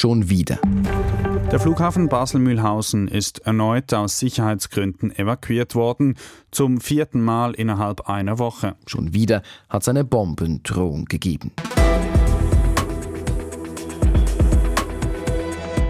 schon wieder. Der Flughafen Basel-Mühlhausen ist erneut aus Sicherheitsgründen evakuiert worden, zum vierten Mal innerhalb einer Woche. Schon wieder hat es eine Bombendrohung gegeben.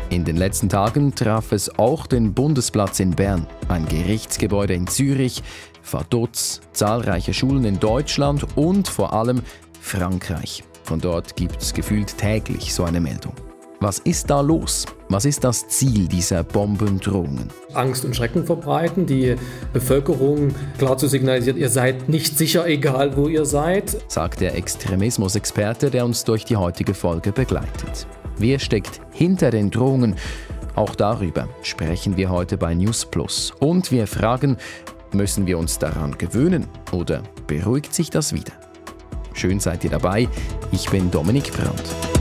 In den letzten Tagen traf es auch den Bundesplatz in Bern, ein Gerichtsgebäude in Zürich, Vaduz, zahlreiche Schulen in Deutschland und vor allem Frankreich. Von dort gibt es gefühlt täglich so eine Meldung. Was ist da los? Was ist das Ziel dieser Bombendrohungen? Angst und Schrecken verbreiten, die Bevölkerung klar zu signalisieren, ihr seid nicht sicher, egal wo ihr seid, sagt der Extremismusexperte, der uns durch die heutige Folge begleitet. Wer steckt hinter den Drohungen? Auch darüber sprechen wir heute bei News Plus. Und wir fragen, müssen wir uns daran gewöhnen oder beruhigt sich das wieder? Schön seid ihr dabei. Ich bin Dominik Brandt.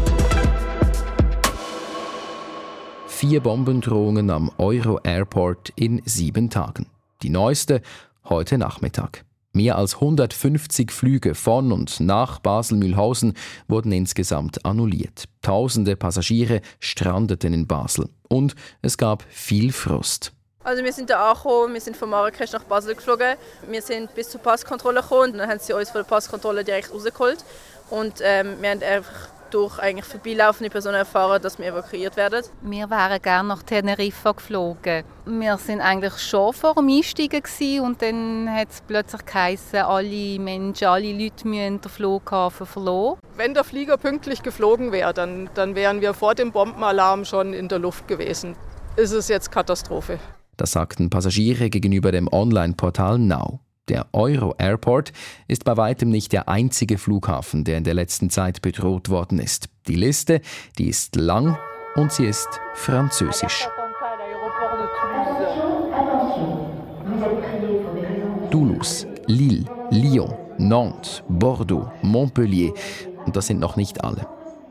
Vier Bombendrohungen am Euro Airport in sieben Tagen. Die neueste heute Nachmittag. Mehr als 150 Flüge von und nach Basel-Mühlhausen wurden insgesamt annulliert. Tausende Passagiere strandeten in Basel. Und es gab viel Frust. Also wir sind da angekommen, wir sind von Marrakesch nach Basel geflogen. Wir sind bis zur Passkontrolle gekommen und dann haben sie uns von der Passkontrolle direkt rausgeholt. Und ähm, wir haben einfach durch eigentlich vorbeilaufende Personen erfahren, dass wir evakuiert werden. Wir wären gerne nach Teneriffa geflogen. Wir sind eigentlich schon vor dem Einsteigen und dann hat es plötzlich geheißen, alle Menschen, alle Leute müssen den Flughafen verloren. Wenn der Flieger pünktlich geflogen wäre, dann, dann wären wir vor dem Bombenalarm schon in der Luft gewesen. Ist es jetzt Katastrophe. Das sagten Passagiere gegenüber dem Online-Portal Now. Der Euro Airport ist bei weitem nicht der einzige Flughafen, der in der letzten Zeit bedroht worden ist. Die Liste, die ist lang und sie ist französisch. Toulouse, Lille, Lyon, Nantes, Bordeaux, Montpellier. Und das sind noch nicht alle.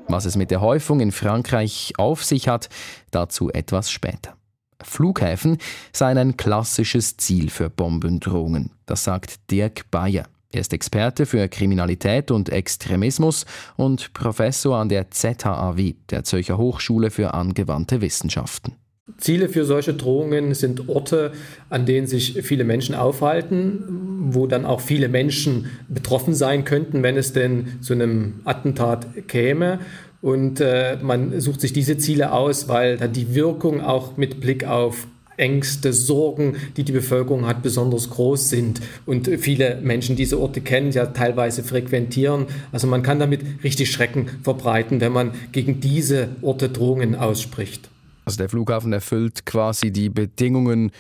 Was es mit der Häufung in Frankreich auf sich hat, dazu etwas später. Flughäfen seien ein klassisches Ziel für Bombendrohungen. Das sagt Dirk Bayer. Er ist Experte für Kriminalität und Extremismus und Professor an der ZHAW, der Zürcher Hochschule für angewandte Wissenschaften. Ziele für solche Drohungen sind Orte, an denen sich viele Menschen aufhalten, wo dann auch viele Menschen betroffen sein könnten, wenn es denn zu einem Attentat käme. Und äh, man sucht sich diese Ziele aus, weil dann die Wirkung auch mit Blick auf Ängste, Sorgen, die die Bevölkerung hat, besonders groß sind und viele Menschen diese Orte kennen, ja teilweise frequentieren. Also man kann damit richtig Schrecken verbreiten, wenn man gegen diese Orte Drohungen ausspricht. Also der Flughafen erfüllt quasi die Bedingungen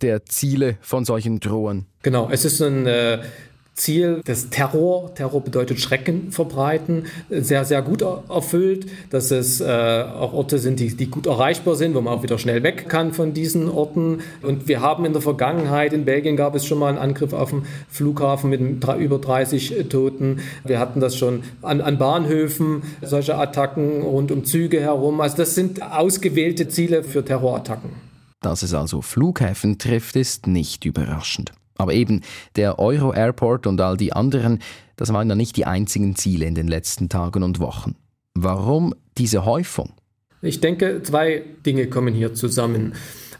der Ziele von solchen Drohungen. Genau, es ist ein äh, Ziel des Terror, Terror bedeutet Schrecken verbreiten, sehr, sehr gut erfüllt, dass es äh, auch Orte sind, die, die gut erreichbar sind, wo man auch wieder schnell weg kann von diesen Orten. Und wir haben in der Vergangenheit, in Belgien gab es schon mal einen Angriff auf den Flughafen mit über 30 Toten. Wir hatten das schon an, an Bahnhöfen, solche Attacken rund um Züge herum. Also das sind ausgewählte Ziele für Terrorattacken. Dass es also Flughäfen trifft, ist nicht überraschend. Aber eben, der Euro Airport und all die anderen, das waren ja nicht die einzigen Ziele in den letzten Tagen und Wochen. Warum diese Häufung? Ich denke, zwei Dinge kommen hier zusammen.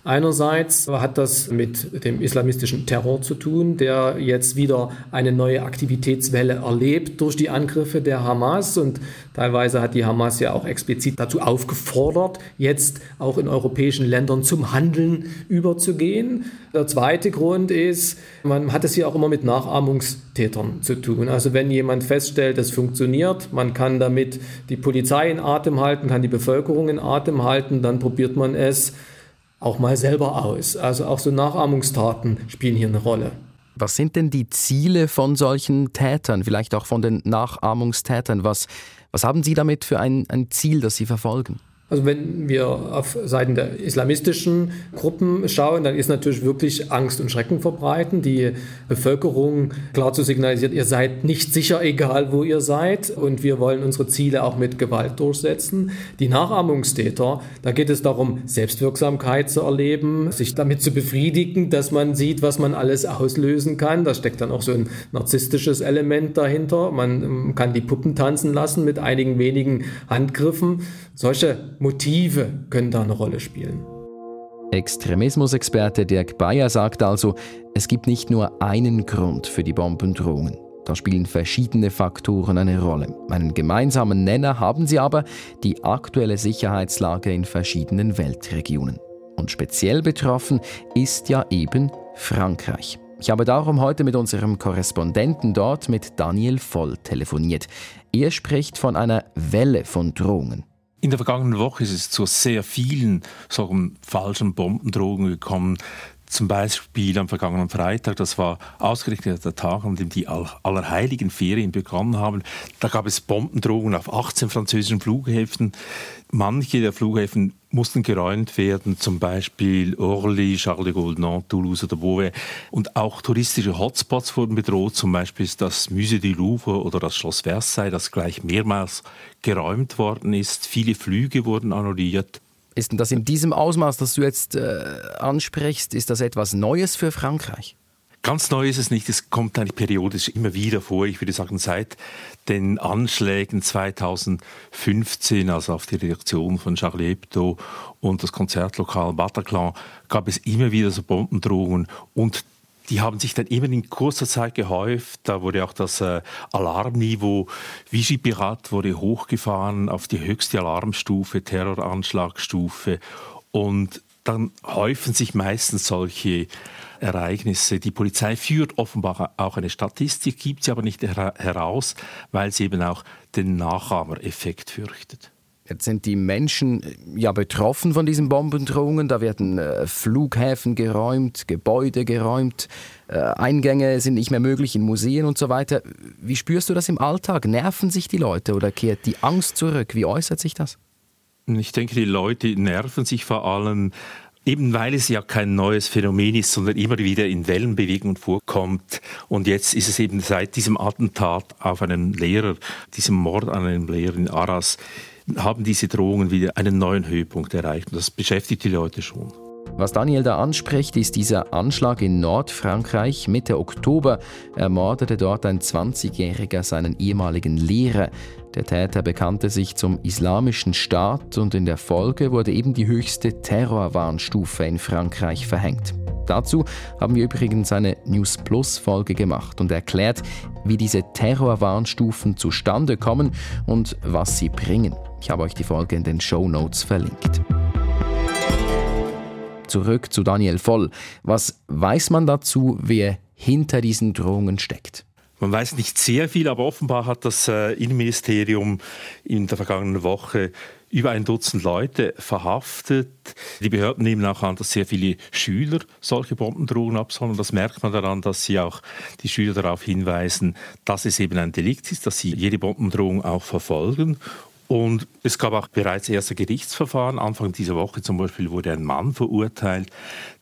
Einerseits hat das mit dem islamistischen Terror zu tun, der jetzt wieder eine neue Aktivitätswelle erlebt durch die Angriffe der Hamas. Und teilweise hat die Hamas ja auch explizit dazu aufgefordert, jetzt auch in europäischen Ländern zum Handeln überzugehen. Der zweite Grund ist, man hat es hier auch immer mit Nachahmungstätern zu tun. Also wenn jemand feststellt, es funktioniert, man kann damit die Polizei in Atem halten, kann die Bevölkerung in Atem halten, dann probiert man es auch mal selber aus. Also auch so Nachahmungstaten spielen hier eine Rolle. Was sind denn die Ziele von solchen Tätern, vielleicht auch von den Nachahmungstätern? Was, was haben Sie damit für ein, ein Ziel, das Sie verfolgen? Also wenn wir auf Seiten der islamistischen Gruppen schauen, dann ist natürlich wirklich Angst und Schrecken verbreiten, die Bevölkerung klar zu signalisieren, ihr seid nicht sicher, egal wo ihr seid und wir wollen unsere Ziele auch mit Gewalt durchsetzen. Die Nachahmungstäter, da geht es darum, Selbstwirksamkeit zu erleben, sich damit zu befriedigen, dass man sieht, was man alles auslösen kann. Da steckt dann auch so ein narzisstisches Element dahinter. Man ähm, kann die Puppen tanzen lassen mit einigen wenigen Handgriffen. Solche Motive können da eine Rolle spielen. Extremismusexperte Dirk Bayer sagt also, es gibt nicht nur einen Grund für die Bombendrohungen. Da spielen verschiedene Faktoren eine Rolle. Einen gemeinsamen Nenner haben sie aber, die aktuelle Sicherheitslage in verschiedenen Weltregionen. Und speziell betroffen ist ja eben Frankreich. Ich habe darum heute mit unserem Korrespondenten dort, mit Daniel Voll, telefoniert. Er spricht von einer Welle von Drohungen. In der vergangenen Woche ist es zu sehr vielen solchen falschen Bombendrohungen gekommen. Zum Beispiel am vergangenen Freitag, das war ausgerechnet der Tag, an dem die Allerheiligen Ferien begonnen haben. Da gab es Bombendrohungen auf 18 französischen Flughäfen. Manche der Flughäfen mussten geräumt werden, zum Beispiel Orly, Charles de Gaulle, Nantes, Toulouse oder Beauvais. Und auch touristische Hotspots wurden bedroht, zum Beispiel das Musée du Louvre oder das Schloss Versailles, das gleich mehrmals geräumt worden ist. Viele Flüge wurden annulliert. Ist denn das in diesem Ausmaß, das du jetzt äh, ansprichst, ist das etwas Neues für Frankreich? Ganz neu ist es nicht, es kommt eigentlich periodisch immer wieder vor. Ich würde sagen, seit den Anschlägen 2015, also auf die Reaktion von Charlie Hebdo und das Konzertlokal Bataclan, gab es immer wieder so Bombendrohungen und die haben sich dann immer in kurzer Zeit gehäuft. Da wurde auch das äh, Alarmniveau Vigipirat wurde hochgefahren auf die höchste Alarmstufe, Terroranschlagstufe. Und dann häufen sich meistens solche Ereignisse. Die Polizei führt offenbar auch eine Statistik, gibt sie aber nicht heraus, weil sie eben auch den Nachahmereffekt fürchtet. Jetzt sind die Menschen äh, ja betroffen von diesen Bombendrohungen. Da werden äh, Flughäfen geräumt, Gebäude geräumt, äh, Eingänge sind nicht mehr möglich in Museen und so weiter. Wie spürst du das im Alltag? Nerven sich die Leute oder kehrt die Angst zurück? Wie äußert sich das? Ich denke, die Leute nerven sich vor allem Eben weil es ja kein neues Phänomen ist, sondern immer wieder in Wellenbewegungen vorkommt. Und jetzt ist es eben seit diesem Attentat auf einen Lehrer, diesem Mord an einem Lehrer in Arras, haben diese Drohungen wieder einen neuen Höhepunkt erreicht. Und das beschäftigt die Leute schon. Was Daniel da anspricht, ist dieser Anschlag in Nordfrankreich. Mitte Oktober ermordete dort ein 20-Jähriger seinen ehemaligen Lehrer. Der Täter bekannte sich zum Islamischen Staat und in der Folge wurde eben die höchste Terrorwarnstufe in Frankreich verhängt. Dazu haben wir übrigens eine News Plus Folge gemacht und erklärt, wie diese Terrorwarnstufen zustande kommen und was sie bringen. Ich habe euch die Folge in den Show Notes verlinkt. Zurück zu Daniel Voll. Was weiß man dazu, wer hinter diesen Drohungen steckt? Man weiß nicht sehr viel, aber offenbar hat das äh, Innenministerium in der vergangenen Woche über ein Dutzend Leute verhaftet. Die Behörden nehmen auch an, dass sehr viele Schüler solche Bombendrohungen absollen. Das merkt man daran, dass sie auch die Schüler darauf hinweisen, dass es eben ein Delikt ist, dass sie jede Bombendrohung auch verfolgen und es gab auch bereits erste Gerichtsverfahren. Anfang dieser Woche zum Beispiel wurde ein Mann verurteilt,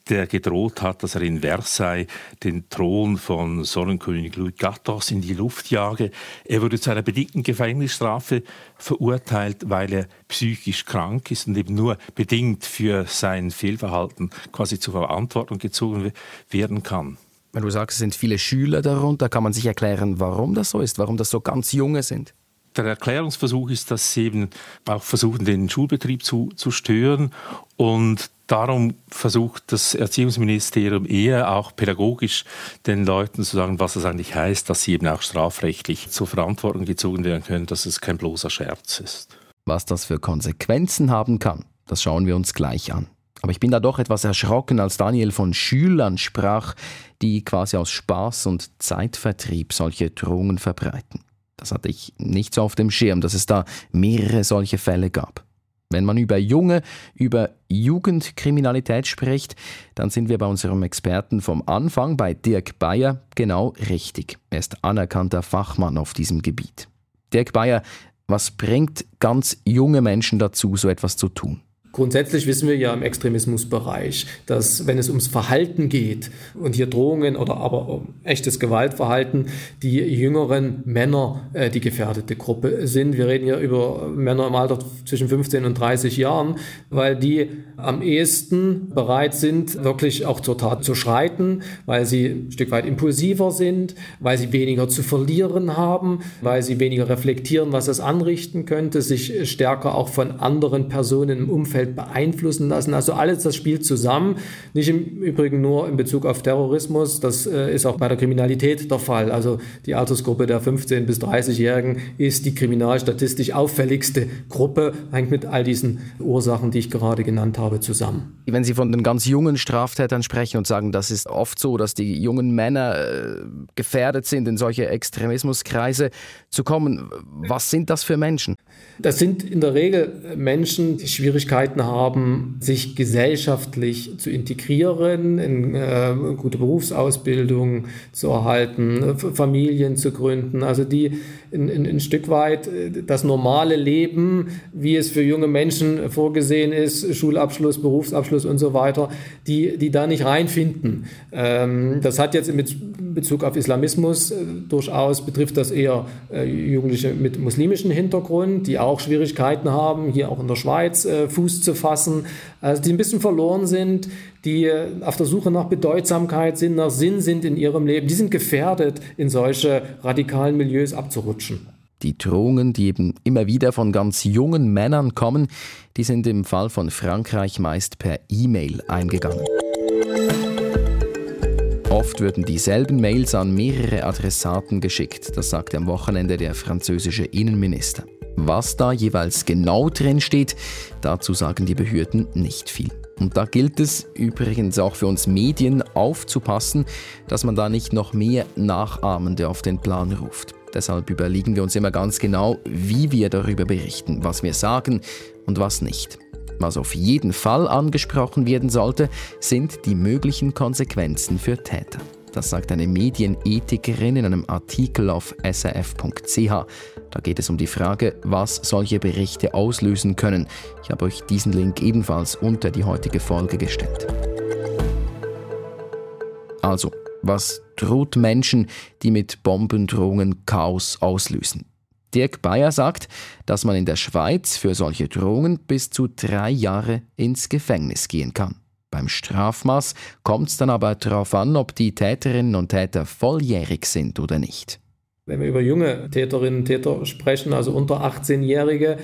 der gedroht hat, dass er in Versailles den Thron von Sonnenkönig Louis XIV in die Luft jage. Er wurde zu einer bedingten Gefängnisstrafe verurteilt, weil er psychisch krank ist und eben nur bedingt für sein Fehlverhalten quasi zur Verantwortung gezogen werden kann. Wenn du sagst, es sind viele Schüler darunter, kann man sich erklären, warum das so ist, warum das so ganz junge sind? Der Erklärungsversuch ist, dass sie eben auch versuchen, den Schulbetrieb zu, zu stören und Darum versucht das Erziehungsministerium eher auch pädagogisch den Leuten zu sagen, was es eigentlich heißt, dass sie eben auch strafrechtlich zur Verantwortung gezogen werden können, dass es kein bloßer Scherz ist. Was das für Konsequenzen haben kann, das schauen wir uns gleich an. Aber ich bin da doch etwas erschrocken, als Daniel von Schülern sprach, die quasi aus Spaß und Zeitvertrieb solche Drohungen verbreiten. Das hatte ich nicht so auf dem Schirm, dass es da mehrere solche Fälle gab. Wenn man über junge, über Jugendkriminalität spricht, dann sind wir bei unserem Experten vom Anfang, bei Dirk Bayer, genau richtig. Er ist anerkannter Fachmann auf diesem Gebiet. Dirk Bayer, was bringt ganz junge Menschen dazu, so etwas zu tun? Grundsätzlich wissen wir ja im Extremismusbereich, dass wenn es ums Verhalten geht und hier Drohungen oder aber um echtes Gewaltverhalten, die jüngeren Männer äh, die gefährdete Gruppe sind. Wir reden ja über Männer im Alter zwischen 15 und 30 Jahren, weil die am ehesten bereit sind, wirklich auch zur Tat zu schreiten, weil sie ein Stück weit impulsiver sind, weil sie weniger zu verlieren haben, weil sie weniger reflektieren, was es anrichten könnte, sich stärker auch von anderen Personen im Umfeld Umfeld beeinflussen lassen. Also alles das spielt zusammen. Nicht im Übrigen nur in Bezug auf Terrorismus, das äh, ist auch bei der Kriminalität der Fall. Also die Altersgruppe der 15- bis 30-Jährigen ist die kriminalstatistisch auffälligste Gruppe, hängt mit all diesen Ursachen, die ich gerade genannt habe, zusammen. Wenn Sie von den ganz jungen Straftätern sprechen und sagen, das ist oft so, dass die jungen Männer äh, gefährdet sind, in solche Extremismuskreise zu kommen, was sind das für Menschen? Das sind in der Regel Menschen, die Schwierigkeiten haben, sich gesellschaftlich zu integrieren, in äh, gute Berufsausbildung zu erhalten, Familien zu gründen, also die ein, ein, ein Stück weit äh, das normale Leben, wie es für junge Menschen vorgesehen ist, Schulabschluss, Berufsabschluss und so weiter, die, die da nicht reinfinden. Ähm, das hat jetzt mit Bezug auf Islamismus äh, durchaus betrifft das eher äh, Jugendliche mit muslimischem Hintergrund, die auch Schwierigkeiten haben, hier auch in der Schweiz äh, Fuß zu fassen, also die ein bisschen verloren sind, die äh, auf der Suche nach Bedeutsamkeit sind, nach Sinn sind in ihrem Leben, die sind gefährdet, in solche radikalen Milieus abzurutschen. Die Drohungen, die eben immer wieder von ganz jungen Männern kommen, die sind im Fall von Frankreich meist per E-Mail eingegangen. Oft würden dieselben Mails an mehrere Adressaten geschickt, das sagte am Wochenende der französische Innenminister. Was da jeweils genau drin steht, dazu sagen die Behörden nicht viel. Und da gilt es übrigens auch für uns Medien aufzupassen, dass man da nicht noch mehr Nachahmende auf den Plan ruft. Deshalb überlegen wir uns immer ganz genau, wie wir darüber berichten, was wir sagen und was nicht. Was auf jeden Fall angesprochen werden sollte, sind die möglichen Konsequenzen für Täter. Das sagt eine Medienethikerin in einem Artikel auf srf.ch. Da geht es um die Frage, was solche Berichte auslösen können. Ich habe euch diesen Link ebenfalls unter die heutige Folge gestellt. Also, was droht Menschen, die mit Bombendrohungen Chaos auslösen? Dirk Bayer sagt, dass man in der Schweiz für solche Drohungen bis zu drei Jahre ins Gefängnis gehen kann. Beim Strafmaß kommt es dann aber darauf an, ob die Täterinnen und Täter volljährig sind oder nicht. Wenn wir über junge Täterinnen und Täter sprechen, also unter 18-Jährige, äh,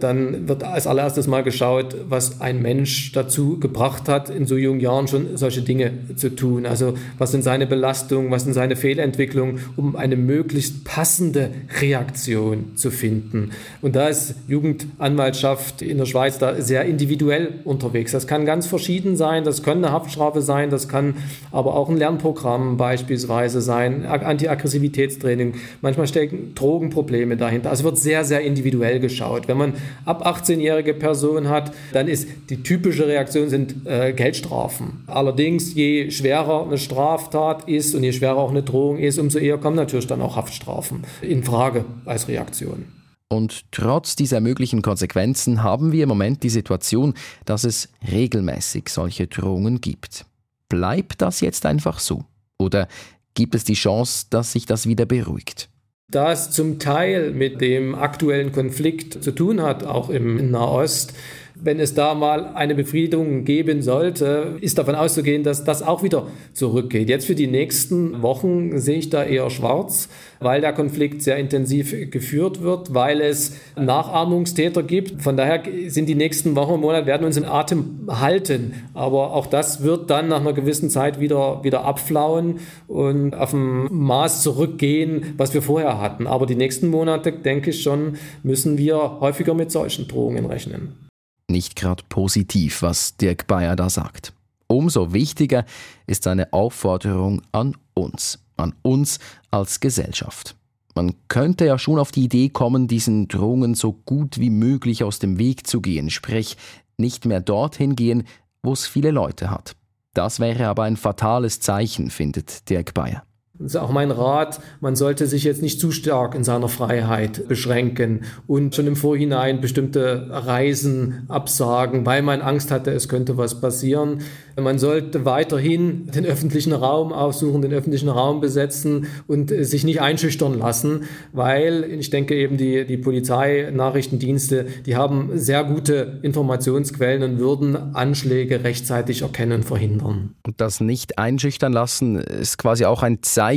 dann wird als allererstes mal geschaut, was ein Mensch dazu gebracht hat, in so jungen Jahren schon solche Dinge zu tun. Also was sind seine Belastungen, was sind seine Fehlentwicklungen, um eine möglichst passende Reaktion zu finden. Und da ist Jugendanwaltschaft in der Schweiz da sehr individuell unterwegs. Das kann ganz verschieden sein, das kann eine Haftstrafe sein, das kann aber auch ein Lernprogramm beispielsweise sein, Antiaggressivitätstraining. Manchmal stecken Drogenprobleme dahinter. Also wird sehr, sehr individuell geschaut. Wenn man ab 18-jährige Personen hat, dann ist die typische Reaktion sind äh, Geldstrafen. Allerdings, je schwerer eine Straftat ist und je schwerer auch eine Drohung ist, umso eher kommen natürlich dann auch Haftstrafen in Frage als Reaktion. Und trotz dieser möglichen Konsequenzen haben wir im Moment die Situation, dass es regelmäßig solche Drohungen gibt. Bleibt das jetzt einfach so? Oder gibt es die Chance, dass sich das wieder beruhigt? Da es zum Teil mit dem aktuellen Konflikt zu tun hat, auch im Nahost, wenn es da mal eine Befriedung geben sollte, ist davon auszugehen, dass das auch wieder zurückgeht. Jetzt für die nächsten Wochen sehe ich da eher schwarz, weil der Konflikt sehr intensiv geführt wird, weil es Nachahmungstäter gibt. Von daher sind die nächsten Wochen und Monate werden uns in Atem halten. Aber auch das wird dann nach einer gewissen Zeit wieder, wieder abflauen und auf ein Maß zurückgehen, was wir vorher hatten. Aber die nächsten Monate, denke ich schon, müssen wir häufiger mit solchen Drohungen rechnen nicht gerade positiv, was Dirk Bayer da sagt. Umso wichtiger ist seine Aufforderung an uns, an uns als Gesellschaft. Man könnte ja schon auf die Idee kommen, diesen Drohungen so gut wie möglich aus dem Weg zu gehen, sprich nicht mehr dorthin gehen, wo es viele Leute hat. Das wäre aber ein fatales Zeichen, findet Dirk Bayer. Das ist auch mein Rat, man sollte sich jetzt nicht zu stark in seiner Freiheit beschränken und schon im Vorhinein bestimmte Reisen absagen, weil man Angst hatte, es könnte was passieren. Man sollte weiterhin den öffentlichen Raum aufsuchen, den öffentlichen Raum besetzen und sich nicht einschüchtern lassen, weil ich denke eben die, die Polizei, Nachrichtendienste, die haben sehr gute Informationsquellen und würden Anschläge rechtzeitig erkennen und verhindern. Und das nicht einschüchtern lassen ist quasi auch ein Zeichen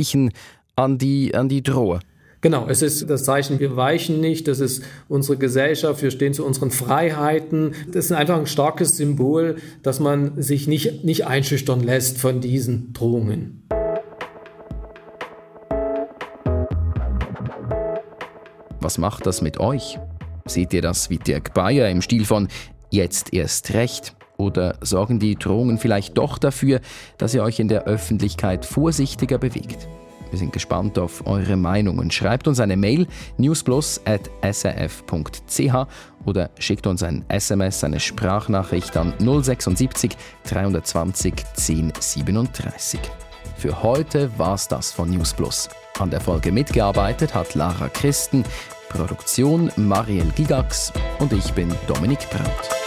an die, an die Drohe. Genau, es ist das Zeichen, wir weichen nicht, das ist unsere Gesellschaft, wir stehen zu unseren Freiheiten. Das ist einfach ein starkes Symbol, dass man sich nicht, nicht einschüchtern lässt von diesen Drohungen. Was macht das mit euch? Seht ihr das wie Dirk Bayer im Stil von Jetzt erst recht? Oder sorgen die Drohungen vielleicht doch dafür, dass ihr euch in der Öffentlichkeit vorsichtiger bewegt? Wir sind gespannt auf eure Meinungen. Schreibt uns eine Mail newsplus.srf.ch oder schickt uns ein SMS, eine Sprachnachricht an 076 320 1037. Für heute war's das von Newsplus. An der Folge mitgearbeitet hat Lara Christen, Produktion Mariel Gigax und ich bin Dominik Brandt.